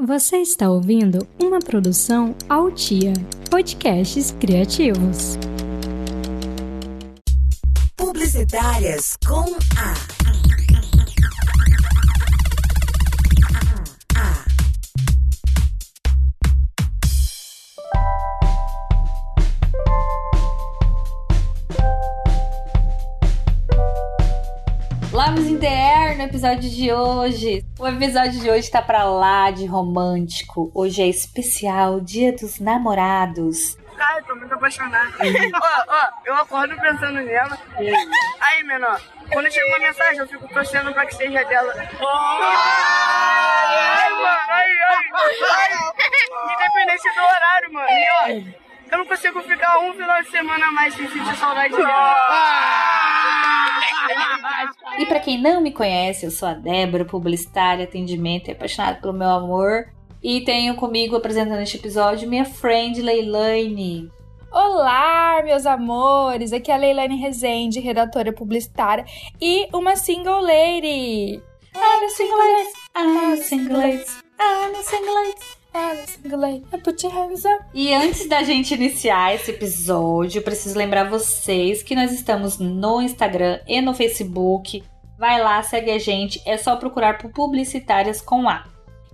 Você está ouvindo uma produção Altia, podcasts criativos. Publicitárias com A. episódio de hoje. O episódio de hoje tá pra lá de romântico. Hoje é especial Dia dos Namorados. Ai, tô muito apaixonado. ó, ó, eu acordo pensando nela. Aí, menor, quando chega uma mensagem, eu fico torcendo pra que seja dela. Ai, mano, ai, ai, ai. Independente do horário, mano. E, ó, eu não consigo ficar um final de semana a mais sem sentir saudade dela. E para quem não me conhece, eu sou a Débora, publicitária, atendimento e apaixonada pelo meu amor. E tenho comigo apresentando este episódio minha friend Leilane. Olá, meus amores! Aqui é a Leilane Rezende, redatora publicitária e uma single lady. I'm a single lady, I'm a single lady, I'm a single lady. I'm a single lady. E antes da gente iniciar esse episódio, preciso lembrar vocês que nós estamos no Instagram e no Facebook. Vai lá, segue a gente. É só procurar por Publicitárias com A.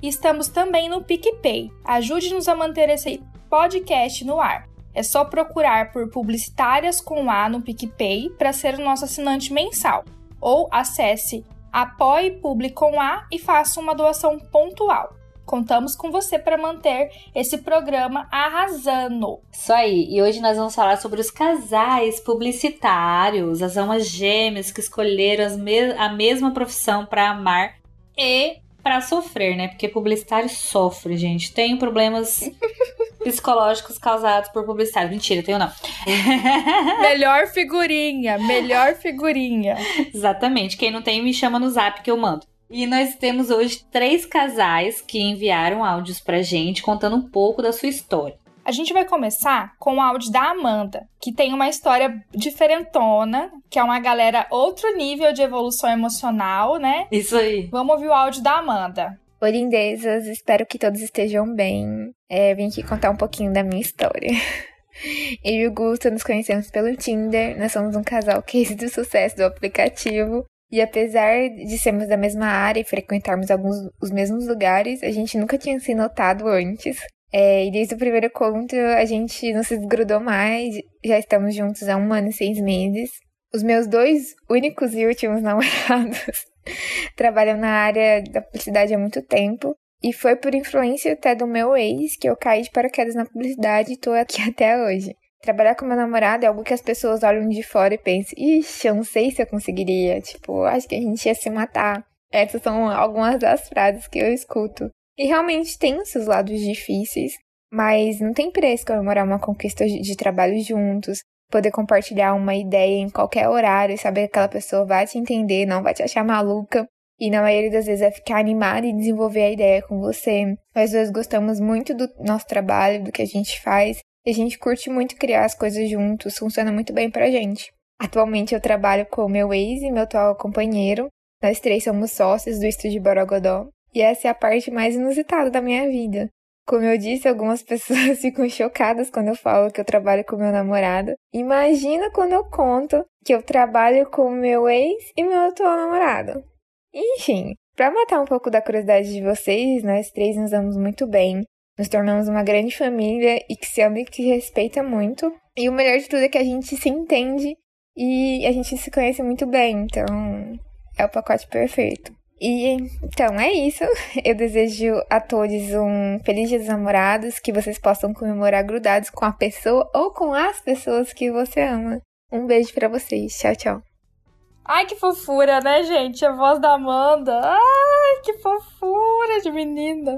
Estamos também no PicPay. Ajude-nos a manter esse podcast no ar. É só procurar por Publicitárias com A no PicPay para ser o nosso assinante mensal. Ou acesse Apoie Publi com A e faça uma doação pontual. Contamos com você para manter esse programa arrasando. Isso aí. E hoje nós vamos falar sobre os casais publicitários, as almas gêmeas que escolheram me a mesma profissão para amar e para sofrer, né? Porque publicitário sofre, gente. Tem problemas psicológicos causados por publicitário. Mentira, tenho não. melhor figurinha, melhor figurinha. Exatamente. Quem não tem, me chama no zap que eu mando. E nós temos hoje três casais que enviaram áudios pra gente contando um pouco da sua história. A gente vai começar com o áudio da Amanda, que tem uma história diferentona, que é uma galera outro nível de evolução emocional, né? Isso aí. Vamos ouvir o áudio da Amanda. Oi, lindezas, espero que todos estejam bem. É, vim aqui contar um pouquinho da minha história. Eu e o Gusto nos conhecemos pelo Tinder, nós somos um casal case do sucesso do aplicativo e apesar de sermos da mesma área e frequentarmos alguns os mesmos lugares, a gente nunca tinha se notado antes. É, e desde o primeiro encontro a gente não se desgrudou mais, já estamos juntos há um ano e seis meses. Os meus dois únicos e últimos namorados trabalham na área da publicidade há muito tempo. E foi por influência até do meu ex que eu caí de paraquedas na publicidade e tô aqui até hoje. Trabalhar com meu namorado é algo que as pessoas olham de fora e pensam, ixi, eu não sei se eu conseguiria. Tipo, acho que a gente ia se matar. Essas são algumas das frases que eu escuto. E realmente tem seus lados difíceis, mas não tem preço comemorar uma conquista de trabalho juntos, poder compartilhar uma ideia em qualquer horário, saber que aquela pessoa vai te entender, não vai te achar maluca. E na maioria das vezes é ficar animada e desenvolver a ideia com você. Nós dois gostamos muito do nosso trabalho, do que a gente faz, e a gente curte muito criar as coisas juntos, funciona muito bem pra gente. Atualmente eu trabalho com meu ex e meu atual companheiro. Nós três somos sócios do estúdio Borogodó. E essa é a parte mais inusitada da minha vida. Como eu disse, algumas pessoas ficam chocadas quando eu falo que eu trabalho com meu namorado. Imagina quando eu conto que eu trabalho com meu ex e meu atual namorado. Enfim, para matar um pouco da curiosidade de vocês, nós três nos damos muito bem. Nos tornamos uma grande família e que se ama e que se respeita muito. E o melhor de tudo é que a gente se entende e a gente se conhece muito bem. Então, é o pacote perfeito. E então é isso. Eu desejo a todos um feliz dia dos namorados, que vocês possam comemorar grudados com a pessoa ou com as pessoas que você ama. Um beijo para vocês. Tchau, tchau. Ai, que fofura, né, gente? A voz da Amanda. Ai, que fofura de menina.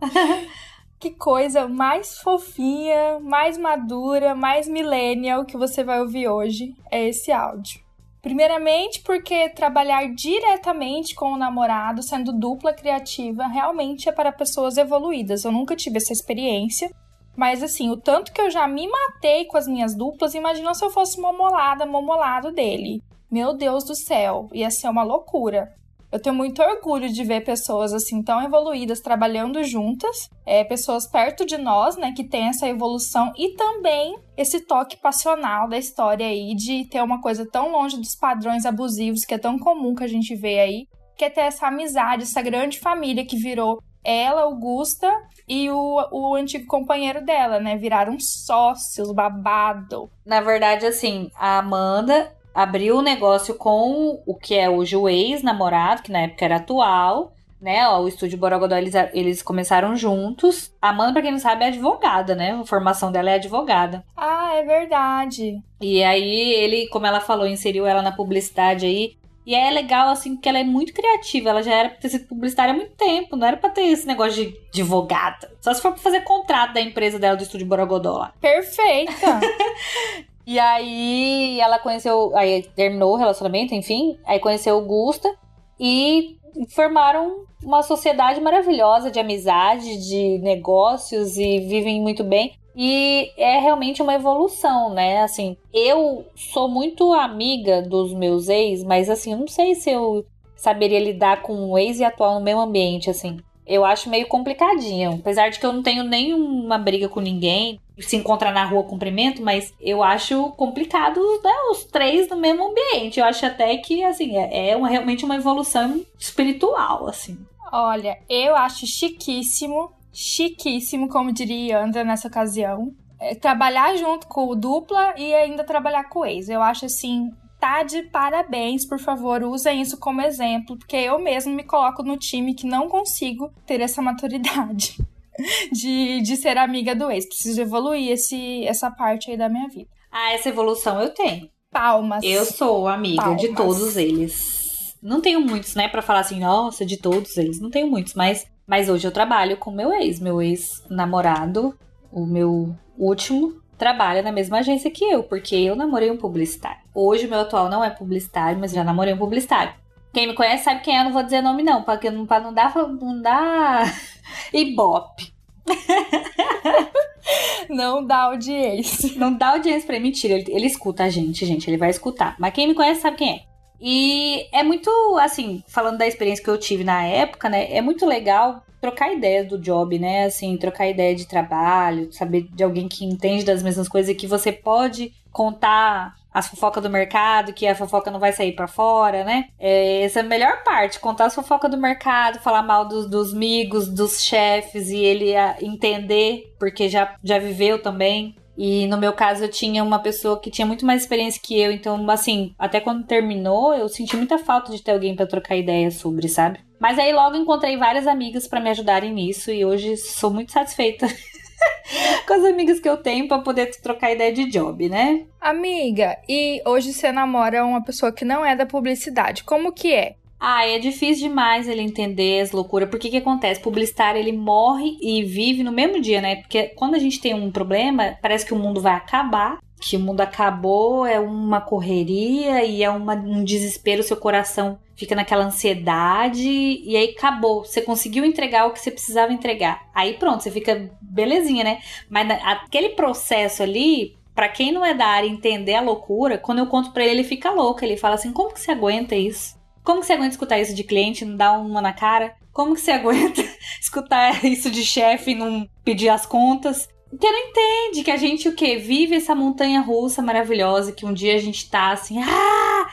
que coisa mais fofinha, mais madura, mais millennial que você vai ouvir hoje é esse áudio. Primeiramente, porque trabalhar diretamente com o namorado, sendo dupla criativa, realmente é para pessoas evoluídas. Eu nunca tive essa experiência. Mas assim, o tanto que eu já me matei com as minhas duplas, imagina se eu fosse momolada, momolado dele. Meu Deus do céu, ia ser uma loucura. Eu tenho muito orgulho de ver pessoas assim tão evoluídas trabalhando juntas, é, pessoas perto de nós, né, que tem essa evolução e também esse toque passional da história aí de ter uma coisa tão longe dos padrões abusivos que é tão comum que a gente vê aí, que é ter essa amizade, essa grande família que virou ela, Augusta e o, o antigo companheiro dela, né? Viraram sócios, babado. Na verdade, assim, a Amanda abriu o negócio com o que é hoje o ex-namorado, que na época era atual, né? Ó, o estúdio Borogodó, eles, eles começaram juntos. A Amanda, pra quem não sabe, é advogada, né? A formação dela é advogada. Ah, é verdade. E aí, ele, como ela falou, inseriu ela na publicidade aí. E é legal, assim, que ela é muito criativa. Ela já era pra ter sido publicitária há muito tempo. Não era pra ter esse negócio de advogada. Só se for pra fazer contrato da empresa dela, do estúdio Borogodó lá. Perfeita! E aí ela conheceu. Aí terminou o relacionamento, enfim. Aí conheceu o Gusta e formaram uma sociedade maravilhosa de amizade, de negócios e vivem muito bem. E é realmente uma evolução, né? Assim, eu sou muito amiga dos meus ex, mas assim, não sei se eu saberia lidar com um ex e atual no mesmo ambiente, assim. Eu acho meio complicadinho. Apesar de que eu não tenho nenhuma briga com ninguém, se encontrar na rua cumprimento, mas eu acho complicado né, os três no mesmo ambiente. Eu acho até que, assim, é, é uma, realmente uma evolução espiritual, assim. Olha, eu acho chiquíssimo, chiquíssimo, como diria Andra nessa ocasião, é, trabalhar junto com o dupla e ainda trabalhar com o ex. Eu acho, assim, tá de parabéns, por favor, usem isso como exemplo, porque eu mesmo me coloco no time que não consigo ter essa maturidade. de, de ser amiga do ex. Preciso evoluir esse, essa parte aí da minha vida. Ah, essa evolução eu tenho. Palmas. Eu sou amiga Palmas. de todos eles. Não tenho muitos, né, para falar assim, nossa, de todos eles. Não tenho muitos, mas, mas hoje eu trabalho com meu ex, meu ex-namorado, o meu último, trabalha na mesma agência que eu, porque eu namorei um publicitário. Hoje o meu atual não é publicitário, mas já namorei um publicitário. Quem me conhece sabe quem é, não vou dizer nome não, porque não, pra não dar, não dar ibope. não dá audiência. Não dá audiência pra ele. Mentira, ele, ele escuta a gente, gente, ele vai escutar. Mas quem me conhece sabe quem é. E é muito, assim, falando da experiência que eu tive na época, né? É muito legal trocar ideias do job, né? Assim, trocar ideia de trabalho, saber de alguém que entende das mesmas coisas e que você pode contar as fofocas do mercado, que a fofoca não vai sair para fora, né? É, essa é a melhor parte, contar as fofocas do mercado, falar mal dos, dos amigos, dos chefes e ele entender, porque já, já viveu também. E no meu caso eu tinha uma pessoa que tinha muito mais experiência que eu, então assim, até quando terminou, eu senti muita falta de ter alguém para trocar ideia sobre, sabe? Mas aí logo encontrei várias amigas para me ajudarem nisso e hoje sou muito satisfeita com as amigas que eu tenho para poder trocar ideia de job, né? Amiga, e hoje você namora uma pessoa que não é da publicidade. Como que é? Ah, é difícil demais ele entender as loucuras. Porque que acontece? Publicitário, ele morre e vive no mesmo dia, né? Porque quando a gente tem um problema, parece que o mundo vai acabar. Que o mundo acabou, é uma correria e é uma, um desespero, seu coração fica naquela ansiedade e aí acabou. Você conseguiu entregar o que você precisava entregar. Aí pronto, você fica belezinha, né? Mas aquele processo ali, para quem não é da área entender a loucura, quando eu conto para ele, ele fica louco. Ele fala assim: como que você aguenta isso? Como que você aguenta escutar isso de cliente não dar uma na cara? Como que você aguenta escutar isso de chefe e não pedir as contas? Porque não entende que a gente o quê? Vive essa montanha russa maravilhosa que um dia a gente tá assim, ah,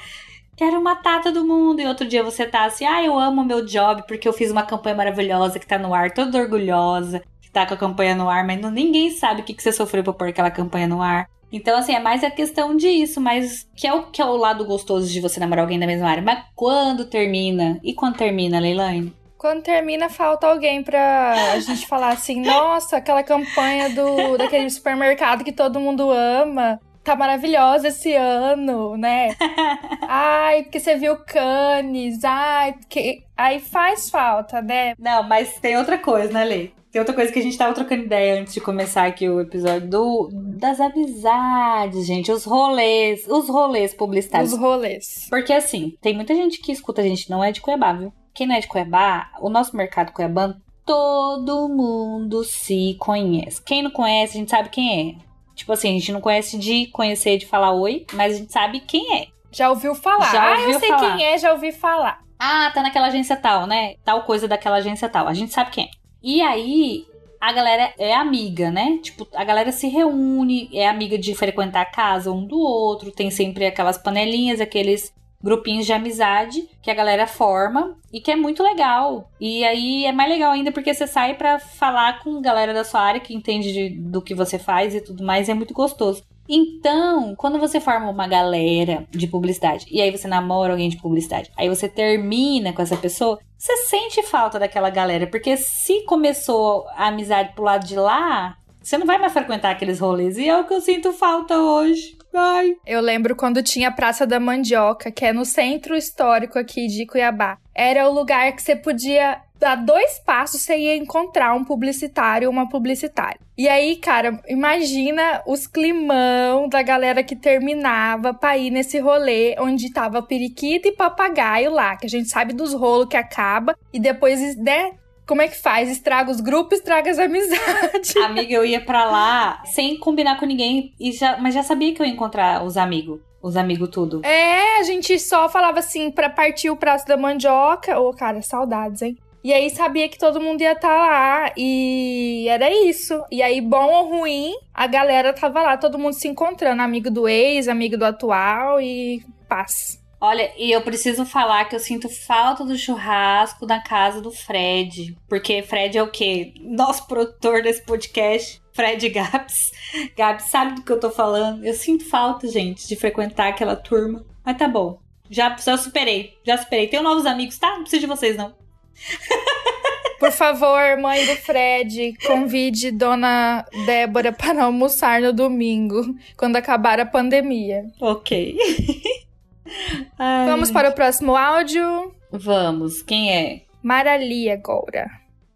quero matar todo mundo. E outro dia você tá assim, ah, eu amo meu job porque eu fiz uma campanha maravilhosa que tá no ar, toda orgulhosa, que tá com a campanha no ar, mas não, ninguém sabe o que, que você sofreu pra pôr aquela campanha no ar. Então, assim, é mais a questão disso, mas que é o que é o lado gostoso de você namorar alguém da mesma área. Mas quando termina? E quando termina, Leilani? Quando termina, falta alguém pra a gente falar assim, nossa, aquela campanha do daquele supermercado que todo mundo ama. Tá maravilhosa esse ano, né? Ai, porque você viu Cannes, ai, porque... Aí faz falta, né? Não, mas tem outra coisa, né, Lê? Tem outra coisa que a gente tava trocando ideia antes de começar aqui o episódio do, das amizades, gente. Os rolês. Os rolês publicitários. Os rolês. Porque assim, tem muita gente que escuta a gente, não é de Cuiabá, viu? Quem não é de Cuiabá, o nosso mercado cuiabano, todo mundo se conhece. Quem não conhece, a gente sabe quem é. Tipo assim, a gente não conhece de conhecer, de falar oi, mas a gente sabe quem é. Já ouviu falar? Já ah, ouviu eu sei falar. quem é, já ouvi falar. Ah, tá naquela agência tal, né? Tal coisa daquela agência tal. A gente sabe quem é. E aí, a galera é amiga, né? Tipo, a galera se reúne, é amiga de frequentar a casa um do outro, tem sempre aquelas panelinhas, aqueles grupinhos de amizade que a galera forma e que é muito legal. E aí é mais legal ainda porque você sai para falar com galera da sua área que entende de, do que você faz e tudo mais, e é muito gostoso. Então, quando você forma uma galera de publicidade e aí você namora alguém de publicidade, aí você termina com essa pessoa, você sente falta daquela galera, porque se começou a amizade pro lado de lá, você não vai mais frequentar aqueles rolês. E é o que eu sinto falta hoje. Eu lembro quando tinha a Praça da Mandioca, que é no centro histórico aqui de Cuiabá. Era o lugar que você podia dar dois passos você ia encontrar um publicitário ou uma publicitária. E aí, cara, imagina os climão da galera que terminava pra ir nesse rolê onde tava periquito e papagaio lá, que a gente sabe dos rolos que acaba e depois, né, como é que faz? Estraga os grupos, estraga as amizades. Amiga, eu ia pra lá sem combinar com ninguém, e já, mas já sabia que eu ia encontrar os amigos. Os amigos tudo. É, a gente só falava assim pra partir o prazo da mandioca. Ô, oh, cara, saudades, hein? E aí sabia que todo mundo ia estar tá lá e era isso. E aí, bom ou ruim, a galera tava lá, todo mundo se encontrando, amigo do ex, amigo do atual e paz. Olha, e eu preciso falar que eu sinto falta do churrasco na casa do Fred. Porque Fred é o quê? Nosso produtor desse podcast. Fred Gabs. Gabs sabe do que eu tô falando. Eu sinto falta, gente, de frequentar aquela turma. Mas tá bom. Já, já superei. Já superei. Tenho novos amigos, tá? Não preciso de vocês, não. Por favor, mãe do Fred, convide Dona Débora para almoçar no domingo, quando acabar a pandemia. Ok. Ai, Vamos para o próximo áudio? Vamos. Quem é? Marali agora.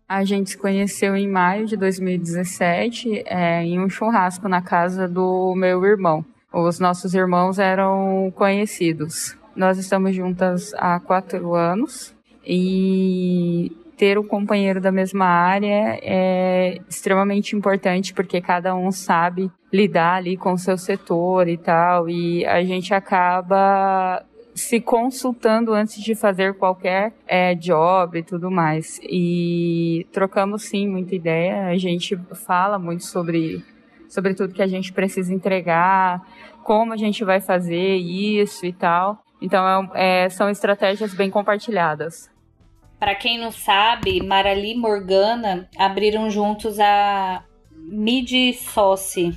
A gente se conheceu em maio de 2017 é, em um churrasco na casa do meu irmão. Os nossos irmãos eram conhecidos. Nós estamos juntas há quatro anos e ter um companheiro da mesma área é extremamente importante porque cada um sabe lidar ali com o seu setor e tal, e a gente acaba se consultando antes de fazer qualquer é, job e tudo mais. E trocamos sim muita ideia, a gente fala muito sobre, sobre tudo que a gente precisa entregar, como a gente vai fazer isso e tal. Então é, é são estratégias bem compartilhadas. Para quem não sabe, Marali e Morgana abriram juntos a Mid Soci,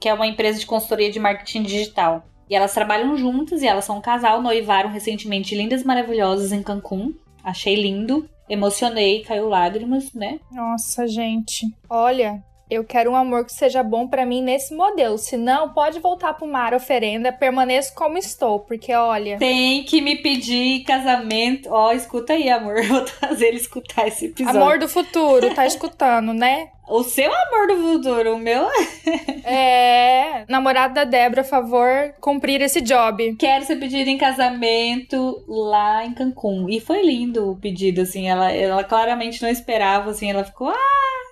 que é uma empresa de consultoria de marketing digital. E elas trabalham juntas e elas são um casal, noivaram recentemente lindas maravilhosas em Cancún. Achei lindo, emocionei, caiu lágrimas, né? Nossa, gente. Olha, eu quero um amor que seja bom para mim nesse modelo. Se não, pode voltar pro mar oferenda, permaneço como estou, porque olha. Tem que me pedir casamento. Ó, oh, escuta aí, amor. Vou fazer ele escutar esse episódio. Amor do futuro, tá escutando, né? O seu amor do futuro, o meu. é. Namorado da Débora, favor, cumprir esse job. Quero ser pedido em casamento lá em Cancún. E foi lindo o pedido, assim. Ela, ela claramente não esperava, assim. Ela ficou. Ah!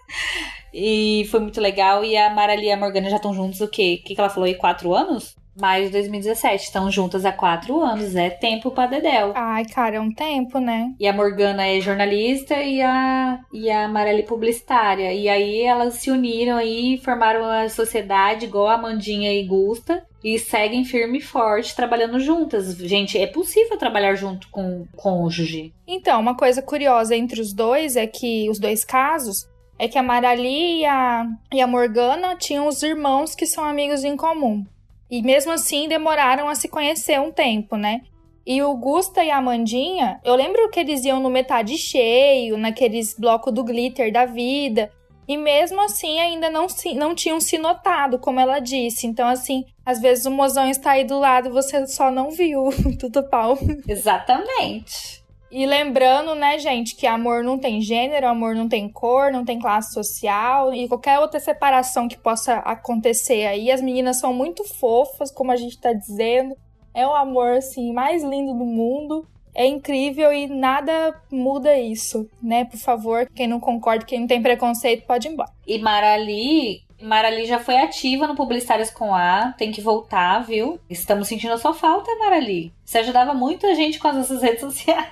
E foi muito legal. E a Marali e a Morgana já estão juntos o quê? O que, que ela falou aí? Quatro anos? Mais de 2017. Estão juntas há quatro anos. É tempo pra Dedel. Ai, cara, é um tempo, né? E a Morgana é jornalista e a, e a Marali publicitária. E aí elas se uniram aí, formaram a sociedade igual a Mandinha e Gusta. E seguem firme e forte trabalhando juntas. Gente, é possível trabalhar junto com o cônjuge. Então, uma coisa curiosa entre os dois é que os dois casos é que a Marali e a, e a Morgana tinham os irmãos que são amigos em comum. E mesmo assim demoraram a se conhecer um tempo, né? E o Gusta e a Amandinha, eu lembro que eles iam no metade cheio, naqueles blocos do glitter da vida. E mesmo assim ainda não, se, não tinham se notado, como ela disse. Então, assim, às vezes o mozão está aí do lado e você só não viu. Tudo pau. Exatamente. E lembrando, né, gente, que amor não tem gênero, amor não tem cor, não tem classe social e qualquer outra separação que possa acontecer aí. As meninas são muito fofas, como a gente tá dizendo. É o amor, assim, mais lindo do mundo. É incrível e nada muda isso, né? Por favor, quem não concorda, quem não tem preconceito, pode ir embora. E Marali Marali já foi ativa no Publicitários com A, tem que voltar, viu? Estamos sentindo a sua falta, Marali. Você ajudava muito a gente com as nossas redes sociais.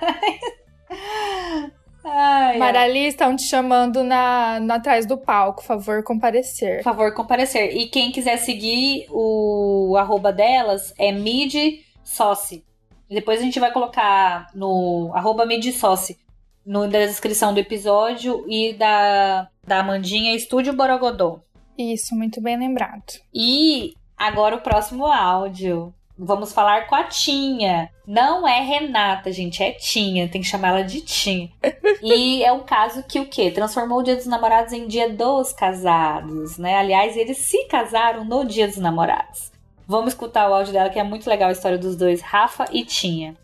Ai, Marali, estão te chamando na, na atrás do palco, favor comparecer. Favor, comparecer. E quem quiser seguir o arroba delas é midssoci. Depois a gente vai colocar no arroba midssoci no da descrição do episódio e da, da Amandinha Estúdio Borogodó. Isso, muito bem lembrado. E agora o próximo áudio. Vamos falar com a Tinha. Não é Renata, gente, é Tinha. Tem que chamar ela de Tinha. e é um caso que o quê? Transformou o Dia dos Namorados em Dia dos Casados, né? Aliás, eles se casaram no Dia dos Namorados. Vamos escutar o áudio dela, que é muito legal a história dos dois, Rafa e Tinha.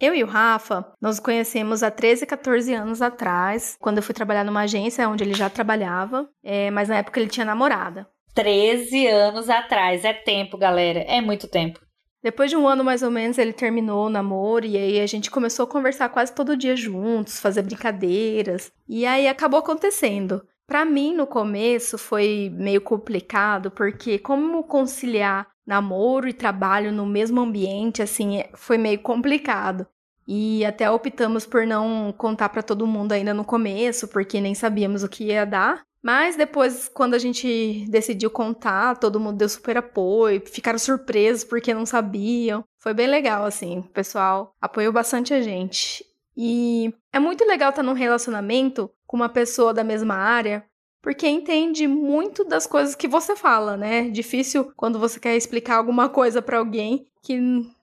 Eu e o Rafa, nós conhecemos há 13, 14 anos atrás, quando eu fui trabalhar numa agência onde ele já trabalhava, é, mas na época ele tinha namorada. 13 anos atrás. É tempo, galera. É muito tempo. Depois de um ano mais ou menos, ele terminou o namoro e aí a gente começou a conversar quase todo dia juntos, fazer brincadeiras. E aí acabou acontecendo. Pra mim, no começo, foi meio complicado, porque como conciliar namoro e trabalho no mesmo ambiente, assim, é- foi meio complicado. E até optamos por não contar pra todo mundo ainda no começo, porque nem sabíamos o que ia dar. Mas depois, quando a gente decidiu contar, todo mundo deu super apoio, ficaram surpresos porque não sabiam. Foi bem legal, assim, o pessoal apoiou bastante a gente. E é muito legal estar num relacionamento com uma pessoa da mesma área, porque entende muito das coisas que você fala, né? Difícil quando você quer explicar alguma coisa pra alguém que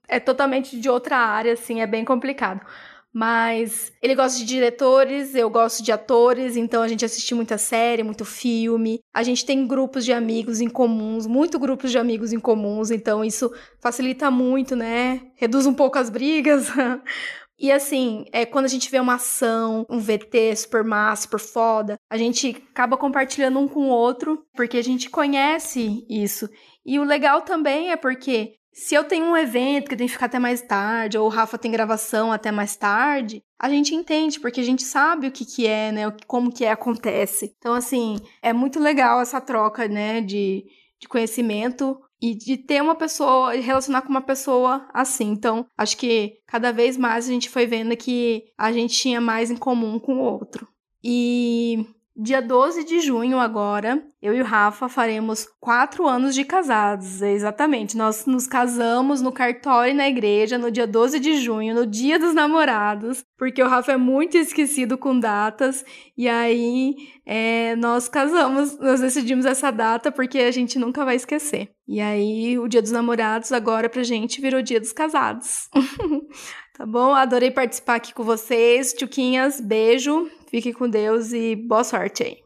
é totalmente de outra área, assim, é bem complicado. Mas ele gosta de diretores, eu gosto de atores, então a gente assiste muita série, muito filme. A gente tem grupos de amigos em comuns, muito grupos de amigos em comuns, então isso facilita muito, né? Reduz um pouco as brigas. E assim, é, quando a gente vê uma ação, um VT super massa, super foda, a gente acaba compartilhando um com o outro, porque a gente conhece isso. E o legal também é porque se eu tenho um evento que tem que ficar até mais tarde, ou o Rafa tem gravação até mais tarde, a gente entende, porque a gente sabe o que que é, né, como que é, acontece. Então, assim, é muito legal essa troca, né, de, de conhecimento e de ter uma pessoa, relacionar com uma pessoa assim. Então, acho que cada vez mais a gente foi vendo que a gente tinha mais em comum com o outro. E dia 12 de junho agora, eu e o Rafa faremos quatro anos de casados. É, Exatamente. Nós nos casamos no cartório e na igreja no dia 12 de junho, no dia dos namorados, porque o Rafa é muito esquecido com datas. E aí é, nós casamos, nós decidimos essa data porque a gente nunca vai esquecer. E aí o dia dos namorados agora pra gente virou dia dos casados. tá bom? Adorei participar aqui com vocês. Tchuquinhas, beijo. Fique com Deus e boa sorte aí.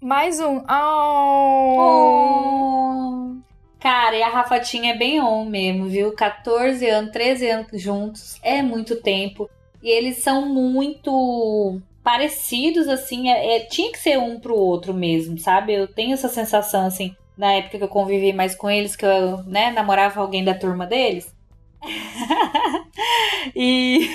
Mais um. Oh. Oh. Cara, e a Rafatinha é bem on mesmo, viu? 14 anos, 13 anos juntos, é muito tempo. E eles são muito parecidos, assim, é, é- tinha que ser um pro outro mesmo, sabe? Eu tenho essa sensação, assim, na época que eu convivi mais com eles, que eu, né, namorava alguém da turma deles. e.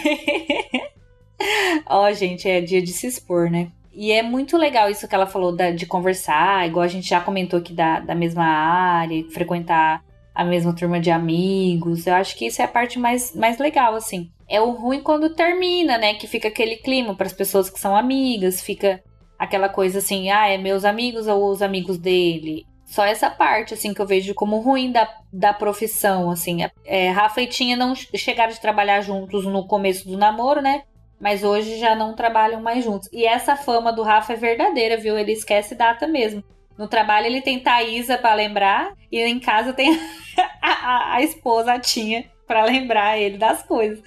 Ó, gente, é dia de se expor, né? E é muito legal isso que ela falou da- de conversar, igual a gente já comentou aqui da, da mesma área, frequentar a mesma turma de amigos. Eu acho que isso é a parte mais, mais legal, assim. É o ruim quando termina, né? Que fica aquele clima para as pessoas que são amigas, fica aquela coisa assim, ah, é meus amigos ou os amigos dele. Só essa parte, assim, que eu vejo como ruim da, da profissão, assim. É, Rafa e Tinha não chegaram de trabalhar juntos no começo do namoro, né? Mas hoje já não trabalham mais juntos. E essa fama do Rafa é verdadeira, viu? Ele esquece data mesmo. No trabalho ele tem Thaísa pra lembrar e em casa tem a, a- a esposa, a Tinha, pra lembrar ele das coisas.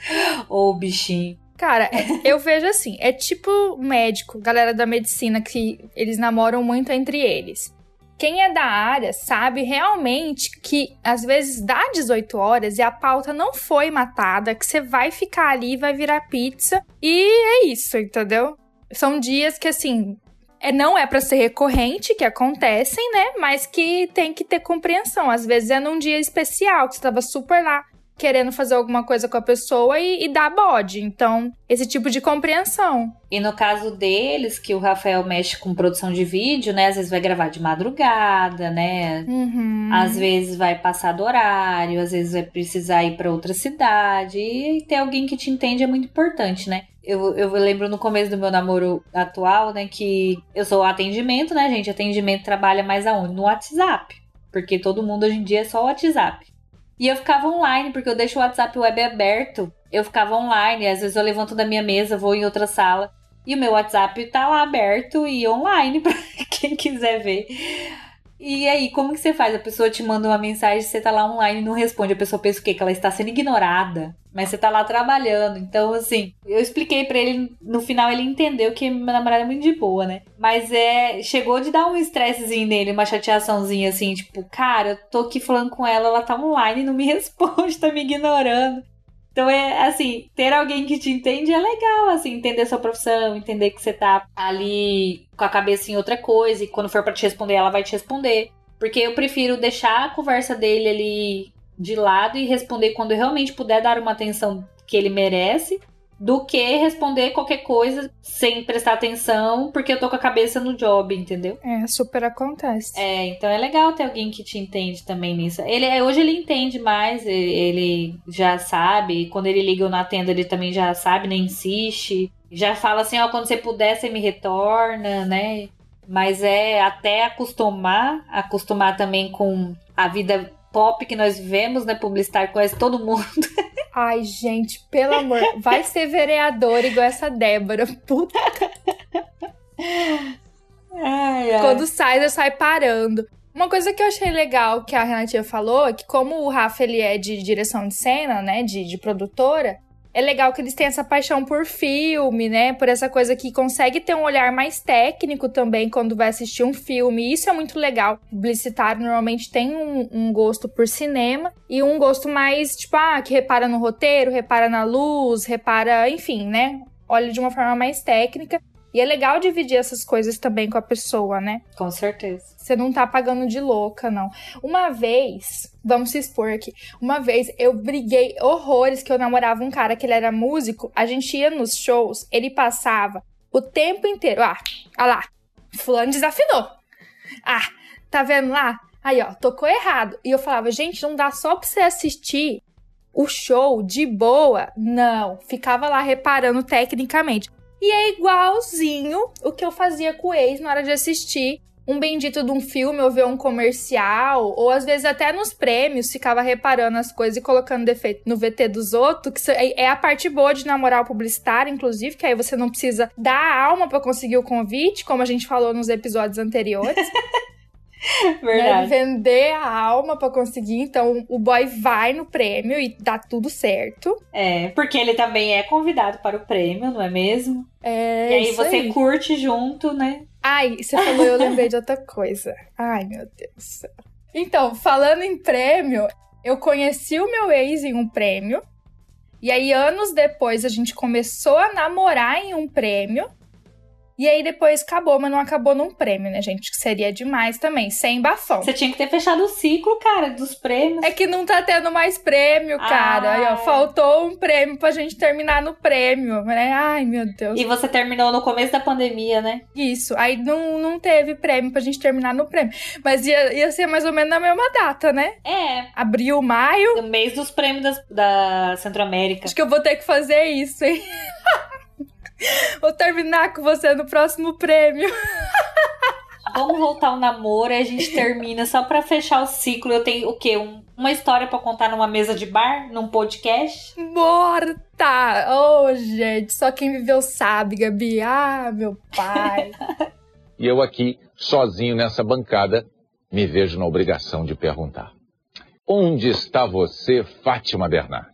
Ô, bichinho. Cara, é- eu vejo assim, é tipo médico, galera da medicina que eles namoram muito entre eles. Quem é da área sabe realmente que às vezes dá 18 horas e a pauta não foi matada, que você vai ficar ali, vai virar pizza e é isso, entendeu? São dias que assim, é, não é pra ser recorrente, que acontecem, né? Mas que tem que ter compreensão. Às vezes é num dia especial, que você tava super lá querendo fazer alguma coisa com a pessoa e, e dar bode. Então, esse tipo de compreensão. E no caso deles, que o Rafael mexe com produção de vídeo, né? Às vezes vai gravar de madrugada, né? Uhum. Às vezes vai passar do horário, às vezes vai precisar ir para outra cidade. E ter alguém que te entende é muito importante, né? Eu, eu lembro no começo do meu namoro atual, né? Que eu sou atendimento, né, gente? Atendimento trabalha mais aonde? No WhatsApp. Porque todo mundo hoje em dia é só o WhatsApp. E eu ficava online, porque eu deixo o WhatsApp web aberto. Eu ficava online, às vezes eu levanto da minha mesa, vou em outra sala. E o meu WhatsApp tá lá aberto e online para quem quiser ver. E aí, como que você faz? A pessoa te manda uma mensagem, você tá lá online e não responde. A pessoa pensa o quê? Que ela está sendo ignorada. Mas você tá lá trabalhando. Então, assim, eu expliquei para ele, no final ele entendeu que meu namorado é muito de boa, né? Mas é. Chegou de dar um estressezinho nele, uma chateaçãozinha assim, tipo, cara, eu tô aqui falando com ela, ela tá online e não me responde, tá me ignorando. Então é assim, ter alguém que te entende é legal, assim, entender sua profissão, entender que você tá ali com a cabeça em outra coisa e quando for para te responder, ela vai te responder. Porque eu prefiro deixar a conversa dele ali de lado e responder quando eu realmente puder dar uma atenção que ele merece, do que responder qualquer coisa sem prestar atenção, porque eu tô com a cabeça no job, entendeu? É, super acontece. É, então é legal ter alguém que te entende também nisso. Ele é, hoje ele entende mais, ele já sabe, quando ele liga eu não atendo, ele também já sabe, nem insiste. Já fala assim, ó, quando você puder, você me retorna, né? Mas é até acostumar, acostumar também com a vida pop que nós vivemos, né? Publicitário conhece todo mundo. Ai, gente, pelo amor, vai ser vereador igual essa Débora. Puta. Ai, ai. Quando sai, eu sai parando. Uma coisa que eu achei legal que a Renatinha falou é que como o Rafa ele é de direção de cena, né, de, de produtora, é legal que eles têm essa paixão por filme, né? Por essa coisa que consegue ter um olhar mais técnico também quando vai assistir um filme. Isso é muito legal. Publicitário normalmente tem um, um, gosto por cinema e um gosto mais, tipo, ah, que repara no roteiro, repara na luz, repara, enfim, né? Olha de uma forma mais técnica. E é legal dividir essas coisas também com a pessoa, né? Com certeza. Você não tá pagando de louca, não. Uma vez, vamos se expor aqui. Uma vez eu briguei horrores que eu namorava um cara que ele era músico. A gente ia nos shows, ele passava o tempo inteiro. Ah, ah lá, fulano desafinou. Ah, tá vendo lá? Aí, ó, tocou errado. E eu falava, gente, não dá só pra você assistir o show de boa. Não, ficava lá reparando tecnicamente. E é igualzinho o que eu fazia com o ex na hora de assistir um bendito de um filme ou ver um comercial, ou às vezes até nos prêmios ficava reparando as coisas e colocando defeito no VT dos outros, que é a parte boa de namorar o publicitário, inclusive, que aí você não precisa dar alma para conseguir o convite, como a gente falou nos episódios anteriores. Verdade. Né? Vender a alma para conseguir. Então, o boy vai no prêmio e dá tudo certo. É, porque ele também é convidado para o prêmio, não é mesmo? É. E aí você aí. curte junto, né? Ai, você falou, eu lembrei de outra coisa. Ai, meu Deus do céu. Então, falando em prêmio, eu conheci o meu ex em um prêmio. E aí, anos depois, a gente começou a namorar em um prêmio. E aí depois acabou, mas não acabou num prêmio, né, gente? Que seria demais também, sem bafão. Você tinha que ter fechado o ciclo, cara, dos prêmios. É que não tá tendo mais prêmio, cara. Aí, ó, faltou um prêmio pra gente terminar no prêmio, né? Ai, meu Deus. E você terminou no começo da pandemia, né? Isso. Aí não, não teve prêmio pra gente terminar no prêmio. Mas ia, ia ser mais ou menos na mesma data, né? É. Abril, maio. No mês dos prêmios das, da Centro-América. Acho que eu vou ter que fazer isso, hein? Vou terminar com você no próximo prêmio. Vamos voltar ao namoro e a gente termina só para fechar o ciclo. Eu tenho o quê? Um, uma história para contar numa mesa de bar, num podcast? Morta! Oh, gente, só quem viveu sabe, Gabi. Ah, meu pai. e eu aqui, sozinho nessa bancada, me vejo na obrigação de perguntar: Onde está você, Fátima Bernardes?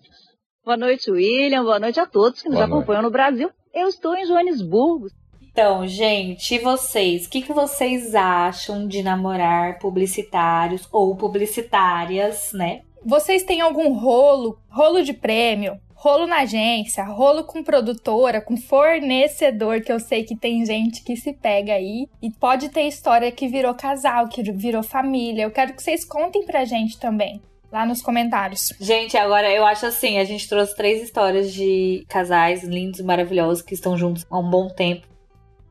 Boa noite, William. Boa noite a todos que nos Boa acompanham noite. no Brasil eu estou em Joanesburgo. Então, gente, e vocês? O que, que vocês acham de namorar publicitários ou publicitárias, né? Vocês têm algum rolo, rolo de prêmio, rolo na agência, rolo com produtora, com fornecedor, que eu sei que tem gente que se pega aí. E pode ter história que virou casal, que virou família. Eu quero que vocês contem pra gente também. Lá nos comentários. Gente, agora eu acho assim, a gente trouxe três histórias de casais lindos e maravilhosos que estão juntos há um bom tempo.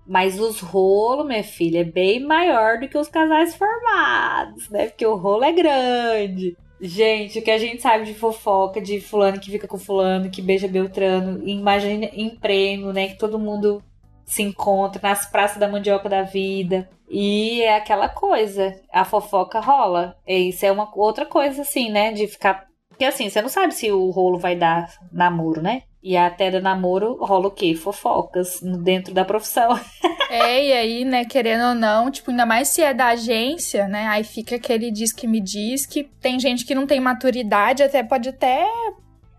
Mas os rolos, minha filha, é bem maior do que os casais formados, né? Porque o rolo é grande. Gente, o que a gente sabe de fofoca, de fulano que fica com fulano, que beija Beltrano, imagina em prêmio, né? Que todo mundo se encontra nas praças da mandioca da vida. E é aquela coisa, a fofoca rola. E isso é uma outra coisa, assim, né? De ficar. Porque assim, você não sabe se o rolo vai dar namoro, né? E até do namoro rola o quê? Fofocas dentro da profissão. É, e aí, né, querendo ou não, tipo, ainda mais se é da agência, né? Aí fica aquele diz que me diz que tem gente que não tem maturidade, até pode até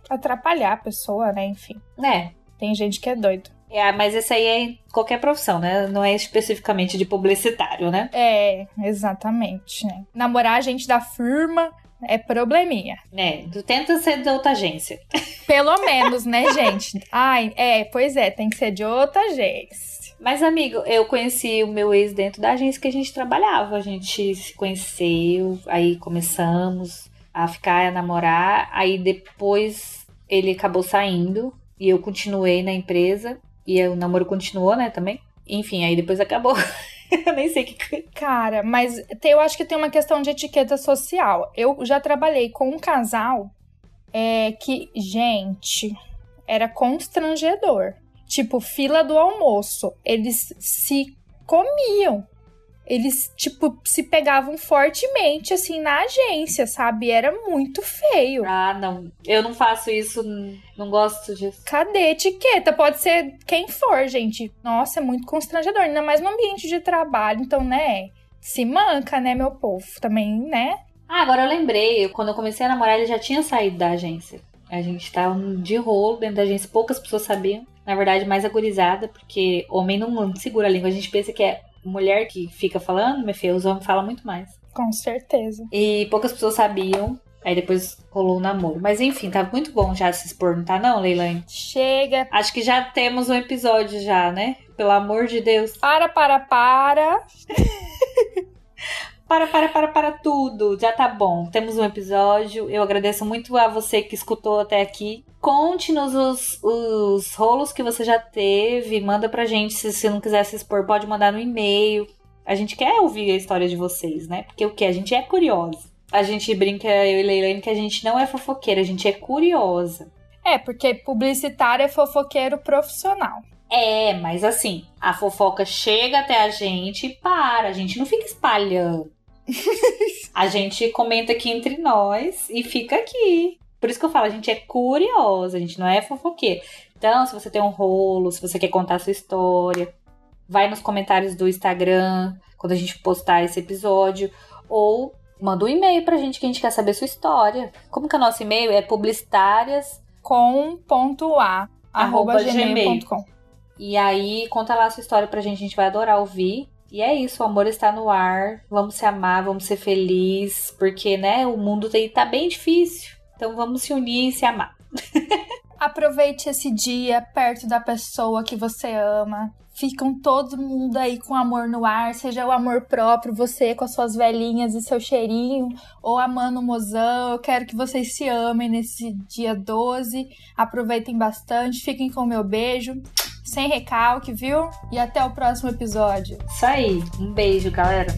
atrapalhar a pessoa, né? Enfim. É. Tem gente que é doido. É, mas isso aí é em qualquer profissão, né? Não é especificamente de publicitário, né? É, exatamente, né? Namorar a gente da firma é probleminha. É, tu tenta ser de outra agência. Pelo menos, né, gente? Ai, é, pois é, tem que ser de outra agência. Mas, amigo, eu conheci o meu ex dentro da agência que a gente trabalhava. A gente se conheceu, aí começamos a ficar, a namorar. Aí depois ele acabou saindo e eu continuei na empresa. E o namoro continuou, né, também. Enfim, aí depois acabou. eu nem sei que. Cara, mas eu acho que tem uma questão de etiqueta social. Eu já trabalhei com um casal é, que, gente, era constrangedor. Tipo, fila do almoço. Eles se comiam. Eles, tipo, se pegavam fortemente, assim, na agência, sabe? Era muito feio. Ah, não. Eu não faço isso, não gosto disso. Cadê etiqueta? Pode ser quem for, gente. Nossa, é muito constrangedor. Ainda mais no ambiente de trabalho. Então, né? Se manca, né, meu povo? Também, né? Ah, agora eu lembrei. Quando eu comecei a namorar, ele já tinha saído da agência. A gente tava de rolo dentro da agência. Poucas pessoas sabiam. Na verdade, mais agorizada, porque homem não segura a língua. A gente pensa que é mulher que fica falando, meu filho, os homens falam muito mais. Com certeza. E poucas pessoas sabiam. Aí depois rolou o um namoro. Mas enfim, tá muito bom já se expor, não tá não, Leilane? Chega. Acho que já temos um episódio já, né? Pelo amor de Deus. Para, para, para. para, para, para, para tudo. Já tá bom. Temos um episódio. Eu agradeço muito a você que escutou até aqui. Conte-nos os, os rolos que você já teve. Manda pra gente. Se você não quiser se expor, pode mandar no e-mail. A gente quer ouvir a história de vocês, né? Porque o que? A gente é curiosa. A gente brinca, eu e Leilane, que a gente não é fofoqueira, a gente é curiosa. É, porque publicitário é fofoqueiro profissional. É, mas assim, a fofoca chega até a gente e para. A gente não fica espalhando. A gente comenta aqui entre nós e fica aqui. Por isso que eu falo, a gente é curiosa, a gente não é fofoqueira. Então, se você tem um rolo, se você quer contar a sua história, vai nos comentários do Instagram quando a gente postar esse episódio. Ou manda um e-mail pra gente que a gente quer saber sua história. Como que é o nosso e-mail? É publicitárias.com.a arroba gmail.com E aí, conta lá a sua história pra gente, a gente vai adorar ouvir. E é isso, o amor está no ar. Vamos se amar, vamos ser felizes, porque, né, o mundo tá bem difícil. Então vamos se unir e se amar. Aproveite esse dia perto da pessoa que você ama. Ficam todo mundo aí com amor no ar, seja o amor próprio, você com as suas velhinhas e seu cheirinho, ou amando o mozão. Eu quero que vocês se amem nesse dia 12. Aproveitem bastante, fiquem com o meu beijo, sem recalque, viu? E até o próximo episódio. Isso aí, um beijo, galera.